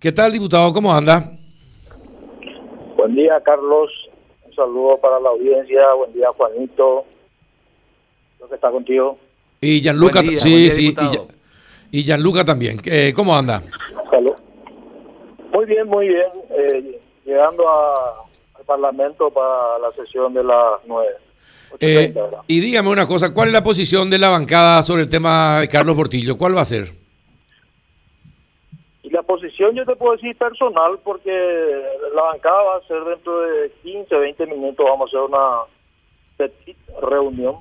¿Qué tal, diputado? ¿Cómo anda? Buen día, Carlos. Un saludo para la audiencia. Buen día, Juanito. Lo que está contigo. Y Gianluca, sí, sí. Y, Gianluca también. Eh, ¿Cómo anda? Salud. Muy bien, muy bien. Eh, llegando al Parlamento para la sesión de las nueve. Eh, y dígame una cosa, ¿cuál es la posición de la bancada sobre el tema de Carlos Portillo? ¿Cuál va a ser? Posición yo te puedo decir personal porque la bancada va a ser dentro de 15, 20 minutos, vamos a hacer una reunión.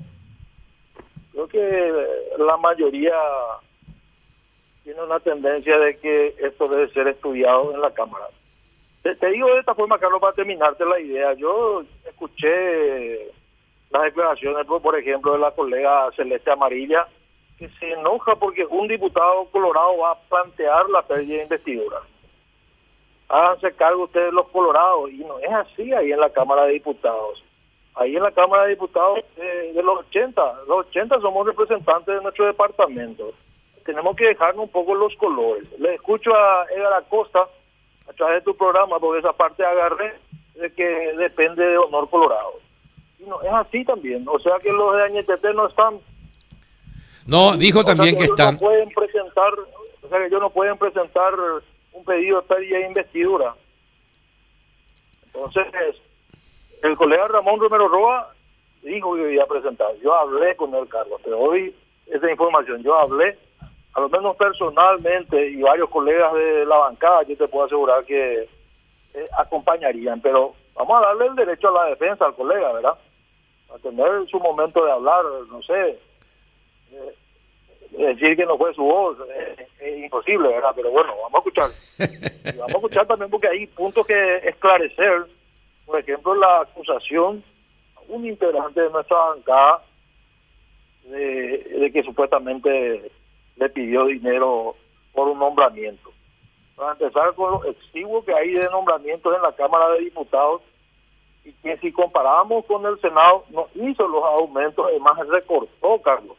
Creo que la mayoría tiene una tendencia de que esto debe ser estudiado en la Cámara. Te, te digo de esta forma, Carlos, para terminarte la idea. Yo escuché las declaraciones, por ejemplo, de la colega Celeste Amarilla, que se enoja porque un diputado colorado va a plantear la pérdida de investidura. Háganse cargo ustedes los colorados, y no es así ahí en la Cámara de Diputados. Ahí en la Cámara de Diputados eh, de los 80, los 80 somos representantes de nuestro departamento. Tenemos que dejarnos un poco los colores. Le escucho a Edgar Acosta a través de tu programa, porque esa parte agarré de que depende de honor colorado. Y no, es así también. O sea que los de Añetete no están no, dijo también que, están. No pueden presentar, o sea que ellos no pueden presentar un pedido de pérdida de investidura. Entonces, el colega Ramón Romero Roa dijo que iba a presentar. Yo hablé con el cargo, te doy esa información. Yo hablé, a lo menos personalmente, y varios colegas de la bancada, yo te puedo asegurar que eh, acompañarían. Pero vamos a darle el derecho a la defensa al colega, ¿verdad? A tener su momento de hablar, no sé, decir que no fue su voz es, imposible, ¿verdad? Pero bueno, vamos a escuchar. vamos a escuchar también porque hay puntos que esclarecer. Por ejemplo, la acusación a un integrante de nuestra bancada de, que supuestamente le pidió dinero por un nombramiento. Para empezar con lo exiguo que hay de nombramientos en la Cámara de Diputados y que si comparamos con el Senado no hizo los aumentos, además recortó, Carlos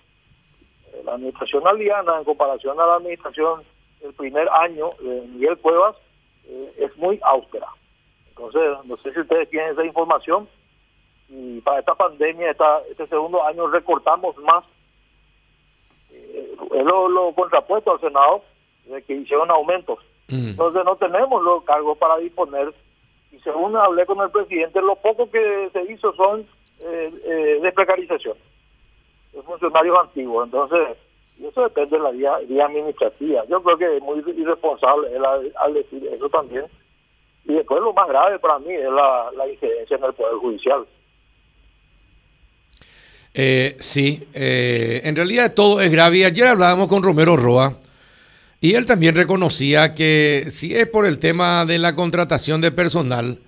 la administración aliana en comparación a la administración del primer año de Miguel Cuevas eh, es muy austera. Entonces, no sé si ustedes tienen esa información y para esta pandemia, esta, este segundo año recortamos más. Eh, es lo, contrapuesto al Senado de que hicieron aumentos. Mm. Entonces no tenemos los cargos para disponer y según hablé con el presidente, lo poco que se hizo son eh, eh de precarización funcionarios antiguos. Entonces, eso depende de la vía, administrativa. Yo creo que es muy irresponsable al, decir eso también. Y después lo más grave para mí es la, la incidencia en el Poder Judicial. Eh, sí, eh, en realidad todo es grave. Ayer hablábamos con Romero Roa y él también reconocía que si es por el tema de la contratación de personal,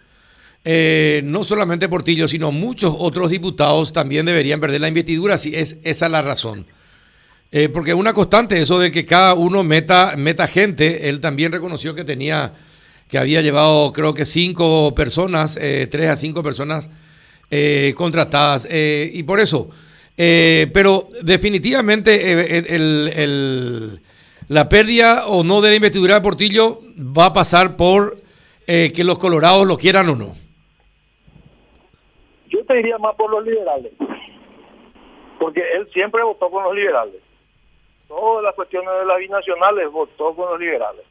eh, no solamente Portillo, sino muchos otros diputados también deberían perder la investidura, si es esa la razón. Eh, porque es una constante eso de que cada uno meta, meta gente. Él también reconoció que tenía, que había llevado creo que cinco personas, eh, tres a cinco personas contratadas. y por eso, pero definitivamente la pérdida o no de la investidura de Portillo va a pasar por que los colorados lo quieran o no iría más por los liberales, porque él siempre votó con los liberales. Todas las cuestiones de la binacionales votó con los liberales.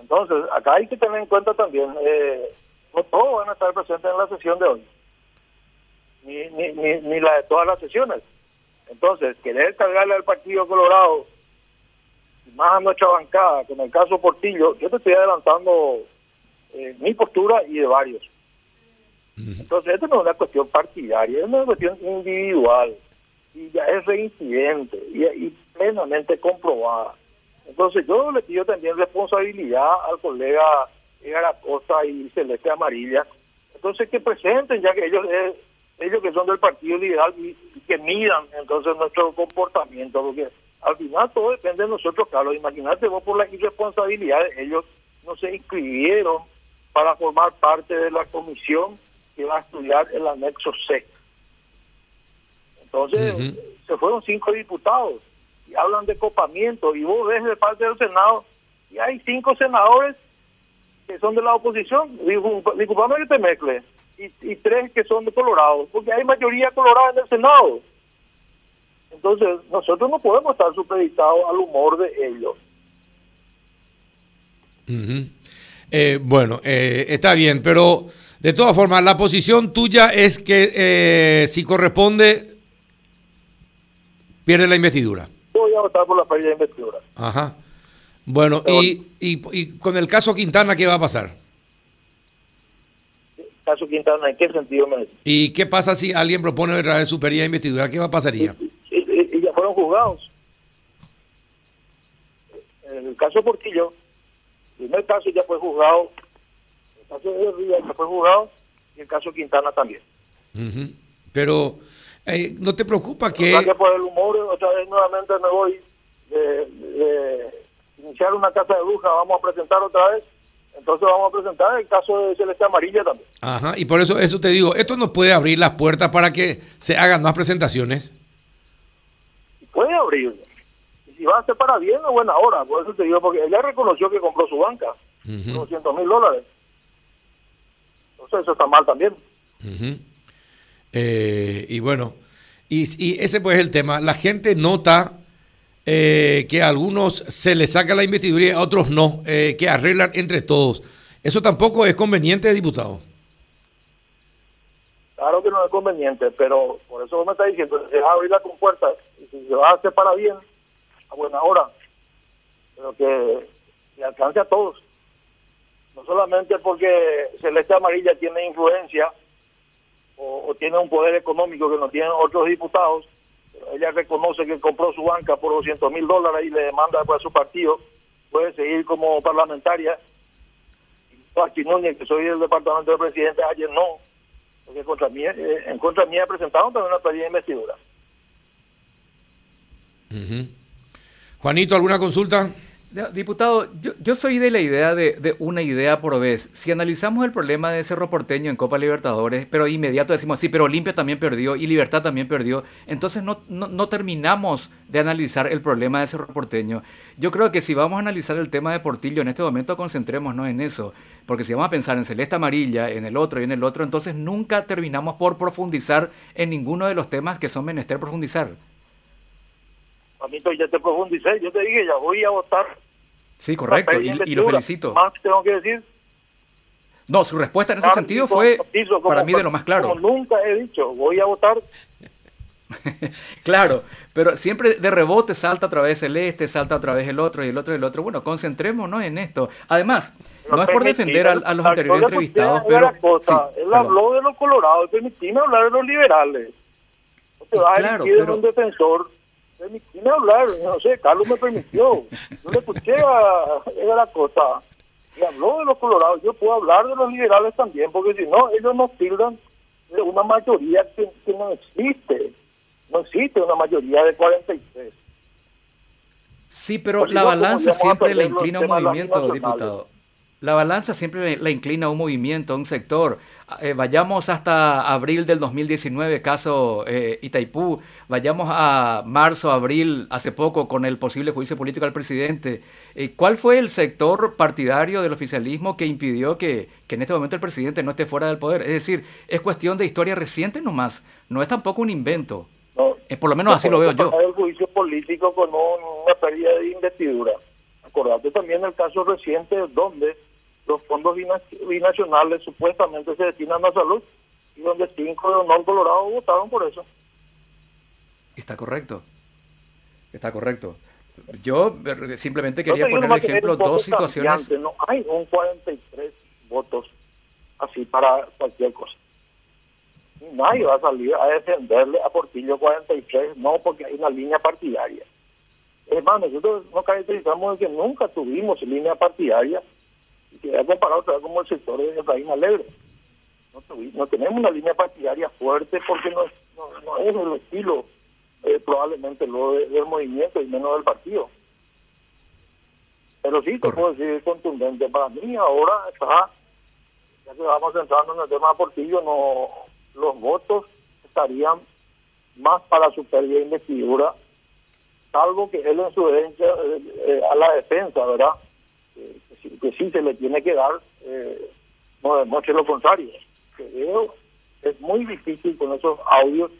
Entonces, acá hay que tener en cuenta también, eh, no todos van a estar presentes en la sesión de hoy, ni, ni, ni, la de todas las sesiones. Entonces, querer cargarle al Partido Colorado, más a nuestra bancada, con el caso Portillo, yo te estoy adelantando eh, mi postura y de varios. Entonces, esto no es una cuestión partidaria, es una cuestión individual y ya es reincidente y, plenamente comprobada. Entonces, yo le pido también responsabilidad al colega Edgar Acosta y Celeste Amarilla. Entonces, que presenten, ya que ellos eh, ellos que son del Partido Liberal y, que midan entonces nuestro comportamiento, porque al final todo depende de nosotros, Carlos. Imagínate vos por la irresponsabilidad ellos no se inscribieron para formar parte de la comisión va a estudiar el anexo C. Entonces, se fueron cinco diputados y hablan de copamiento y vos ves de parte del Senado y hay cinco senadores que son de la oposición, disculpame que te mezcle, y, tres que son de Colorado, porque hay mayoría colorada en el Senado. Entonces, nosotros no podemos estar supeditados al humor de ellos. Eh, bueno, eh, está bien, pero de todas formas, la posición tuya es que eh, si corresponde, pierde la investidura. Voy a votar por la pérdida de investidura. Ajá. Bueno, y, y, con el caso Quintana, ¿qué va a pasar? ¿Caso Quintana en qué sentido me ¿Y qué pasa si alguien propone de su pérdida de investidura? ¿Qué va a pasaría? Y, ya fueron juzgados. En el caso Portillo, el primer caso ya fue juzgado caso de Ríos fue juzgado y el caso Quintana también. Pero, eh, ¿no te preocupa que...? que por el humor, otra vez nuevamente me voy de, iniciar una casa de bruja, vamos a presentar otra vez entonces vamos a presentar el caso de Celeste Amarilla también. Ajá, y por eso eso te digo, esto nos puede abrir las puertas para que se hagan más presentaciones. Puede abrir. Y si va a ser para bien o buena hora, por eso te digo, porque ella reconoció que compró su banca, uh 200 mil dólares eso está mal también. Eh, y bueno, y, ese pues es el tema. La gente nota eh, que a algunos se les saca la investidura y a otros no, eh, que arreglan entre todos. Eso tampoco es conveniente, diputado. Claro que no es conveniente, pero por eso me está diciendo, se va a abrir la compuerta y si se va a hacer para bien, a buena hora, pero que, que alcance a todos no solamente porque Celeste Amarilla tiene influencia o, tiene un poder económico que no tienen otros diputados, ella reconoce que compró su banca por 200 mil dólares y le demanda a su partido, puede seguir como parlamentaria. Núñez, que soy del departamento del presidente, ayer no, porque contra mí, eh, en contra mía presentaron también una pedida de investidura. Juanito, ¿alguna consulta? Diputado, yo, soy de la idea de, una idea por vez. Si analizamos el problema de Cerro Porteño en Copa Libertadores, pero inmediato decimos, sí, pero Olimpia también perdió y Libertad también perdió, entonces no, no, terminamos de analizar el problema de Cerro Porteño. Yo creo que si vamos a analizar el tema de Portillo en este momento, concentrémonos en eso, porque si vamos a pensar en Celeste Amarilla, en el otro y en el otro, entonces nunca terminamos por profundizar en ninguno de los temas que son menester profundizar. Mamito, ya te profundicé, yo te dije, ya voy a votar. Sí, correcto, y, lo felicito. ¿Más tengo que decir? No, su respuesta en ese sentido fue para mí de lo más claro. Como nunca he dicho, voy a votar. claro, pero siempre de rebote salta a través el este, salta a través el otro y el otro y el otro. Bueno, concentrémonos en esto. Además, no es por defender a, los anteriores entrevistados, pero... él habló de los colorados, permitime hablar de los liberales. No te vas claro, a pero... un defensor permitíme hablar, no sé, Carlos me permitió. Yo le escuché a, la cosa y habló de los colorados. Yo puedo hablar de los liberales también, porque si no, ellos nos tildan de una mayoría que, no existe. No existe una mayoría de 43. Sí, pero la balanza siempre le inclina a un movimiento, diputado. La balanza siempre la inclina a un movimiento, a un sector. Eh, vayamos hasta abril del 2019, caso eh, Itaipú, vayamos a marzo, abril, hace poco, con el posible juicio político al presidente. Eh, ¿Cuál fue el sector partidario del oficialismo que impidió que, en este momento el presidente no esté fuera del poder? Es decir, es cuestión de historia reciente nomás, no es tampoco un invento. por lo menos así lo veo yo. El juicio político con una pérdida de investidura. Acordate también el caso reciente donde los fondos binacionales supuestamente se destinan a salud y donde cinco de honor colorado votaron por eso. Está correcto. Está correcto. Yo simplemente quería poner ejemplo dos situaciones. No hay un 43 votos así para cualquier cosa. Nadie va a salir a defenderle a Portillo 43, no porque hay una línea partidaria. Es más, nosotros nos caracterizamos de que nunca tuvimos línea partidaria que ha comparado vez como el sector de país Alegre. No, no, tenemos una línea partidaria fuerte porque no, no, es el estilo eh, probablemente lo del movimiento y menos del partido. Pero sí, te puedo decir contundente. Para mí ahora está, ya que vamos entrando en el tema de Portillo, no, los votos estarían más para su pérdida de investidura, salvo que él en su herencia eh, a la defensa, ¿verdad? Que, sí, se le tiene que dar, eh, no demuestre lo contrario. Creo es muy difícil con esos audios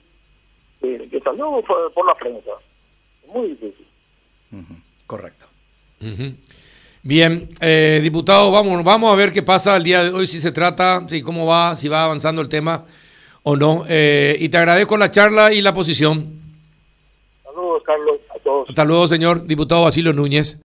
que, que salió por, la prensa. muy difícil. Correcto. Bien, eh, diputado, vamos, vamos a ver qué pasa el día de hoy, si se trata, si cómo va, si va avanzando el tema o no. Eh, y te agradezco la charla y la posición. Saludos, Carlos, a todos. Hasta luego, señor diputado Basilio Núñez.